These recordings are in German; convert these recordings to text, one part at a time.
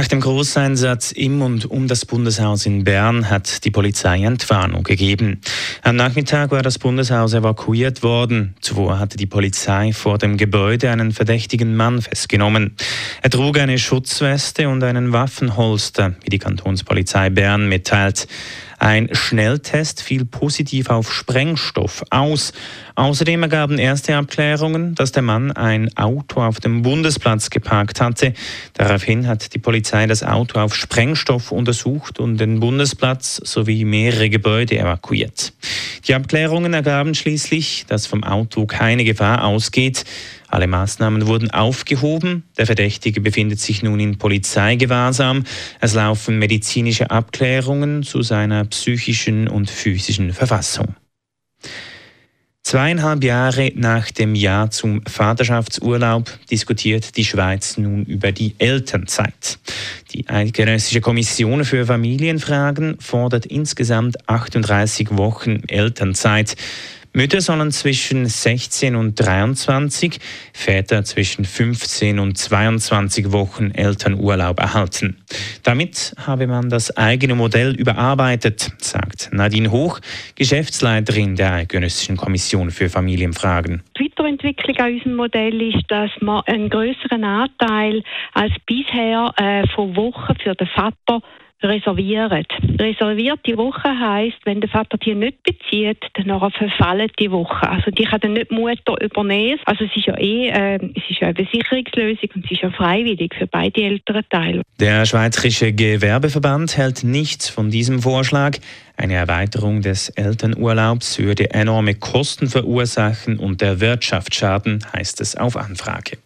Nach dem Großeinsatz im und um das Bundeshaus in Bern hat die Polizei Entwarnung gegeben. Am Nachmittag war das Bundeshaus evakuiert worden. Zuvor hatte die Polizei vor dem Gebäude einen verdächtigen Mann festgenommen. Er trug eine Schutzweste und einen Waffenholster, wie die Kantonspolizei Bern mitteilt. Ein Schnelltest fiel positiv auf Sprengstoff aus. Außerdem ergaben erste Abklärungen, dass der Mann ein Auto auf dem Bundesplatz geparkt hatte. Daraufhin hat die Polizei das Auto auf Sprengstoff untersucht und den Bundesplatz sowie mehrere Gebäude evakuiert. Die Abklärungen ergaben schließlich, dass vom Auto keine Gefahr ausgeht. Alle Maßnahmen wurden aufgehoben. Der Verdächtige befindet sich nun in Polizeigewahrsam. Es laufen medizinische Abklärungen zu seiner psychischen und physischen Verfassung. Zweieinhalb Jahre nach dem Jahr zum Vaterschaftsurlaub diskutiert die Schweiz nun über die Elternzeit. Die Eidgenössische Kommission für Familienfragen fordert insgesamt 38 Wochen Elternzeit. Mütter sollen zwischen 16 und 23, Väter zwischen 15 und 22 Wochen Elternurlaub erhalten. Damit habe man das eigene Modell überarbeitet, sagt Nadine Hoch, Geschäftsleiterin der Eidgenössischen Kommission für Familienfragen. Die Weiterentwicklung an unserem Modell ist, dass man einen größeren Anteil als bisher äh, von Wochen für den Vater reservieren. Reservierte Woche heisst, wenn der Vater die nicht bezieht, dann verfallen die Woche. Also die kann dann nicht die Mutter übernehmen. Also es ist ja eh äh, es ist ja eine Sicherungslösung und es ist ja freiwillig für beide Elternteile. Der Schweizerische Gewerbeverband hält nichts von diesem Vorschlag. Eine Erweiterung des Elternurlaubs würde enorme Kosten verursachen und der Wirtschaft schaden, heißt es auf Anfrage.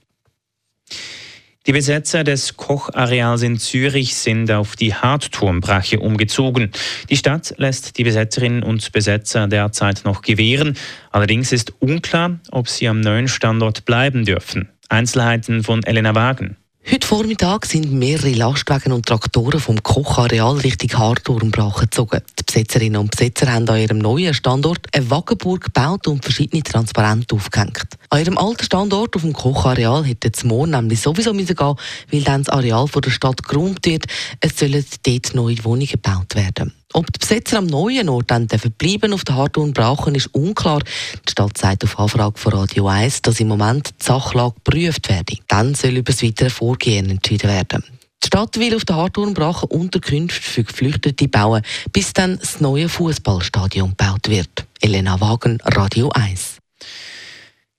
Die Besetzer des Kochareals in Zürich sind auf die Hartturmbrache umgezogen. Die Stadt lässt die Besetzerinnen und Besetzer derzeit noch gewähren. Allerdings ist unklar, ob sie am neuen Standort bleiben dürfen. Einzelheiten von Elena Wagen. Heute Vormittag sind mehrere Lastwagen und Traktoren vom Kochareal Richtung Hartturmbrache gezogen. Die Besetzerinnen und Besetzer haben an ihrem neuen Standort eine Wagenburg gebaut und verschiedene Transparente aufgehängt. An ihrem alten Standort auf dem Kochareal hätte es morgen nämlich sowieso müssen gehen, weil dann das Areal von der Stadt geräumt wird. Es sollen dort neue Wohnungen gebaut werden. Ob die Besetzer am neuen Ort dann bleiben auf der Hartun brauchen, ist unklar. Die Stadt sagt auf Anfrage von Radio 1, dass im Moment die Sachlage geprüft werde. Dann soll über das weitere Vorgehen entschieden werden. Die Stadt will auf der Harturnbrache Unterkünfte für Geflüchtete bauen, bis dann das neue Fußballstadion gebaut wird. Elena Wagen, Radio 1.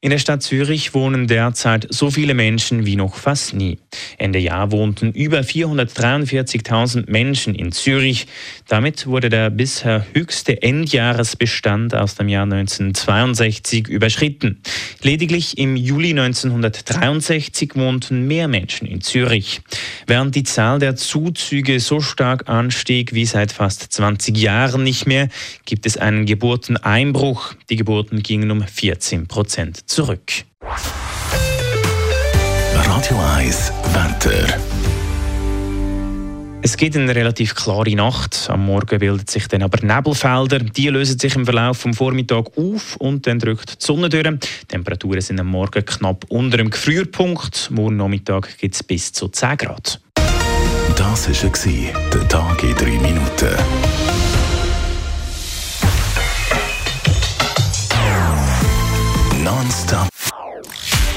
In der Stadt Zürich wohnen derzeit so viele Menschen wie noch fast nie. Ende Jahr wohnten über 443.000 Menschen in Zürich. Damit wurde der bisher höchste Endjahresbestand aus dem Jahr 1962 überschritten. Lediglich im Juli 1963 wohnten mehr Menschen in Zürich. Während die Zahl der Zuzüge so stark anstieg wie seit fast 20 Jahren nicht mehr, gibt es einen Geburteneinbruch. Die Geburten gingen um 14 Prozent zurück. Radio 1 Wetter. Es geht eine relativ klare Nacht. Am Morgen bilden sich dann aber Nebelfelder. Die lösen sich im Verlauf vom Vormittag auf und dann drückt die Sonne durch. Die Temperaturen sind am Morgen knapp unter dem Gefrierpunkt. Morgen Nachmittag gibt es bis zu 10 Grad. Das war der Tag in 3 Minuten.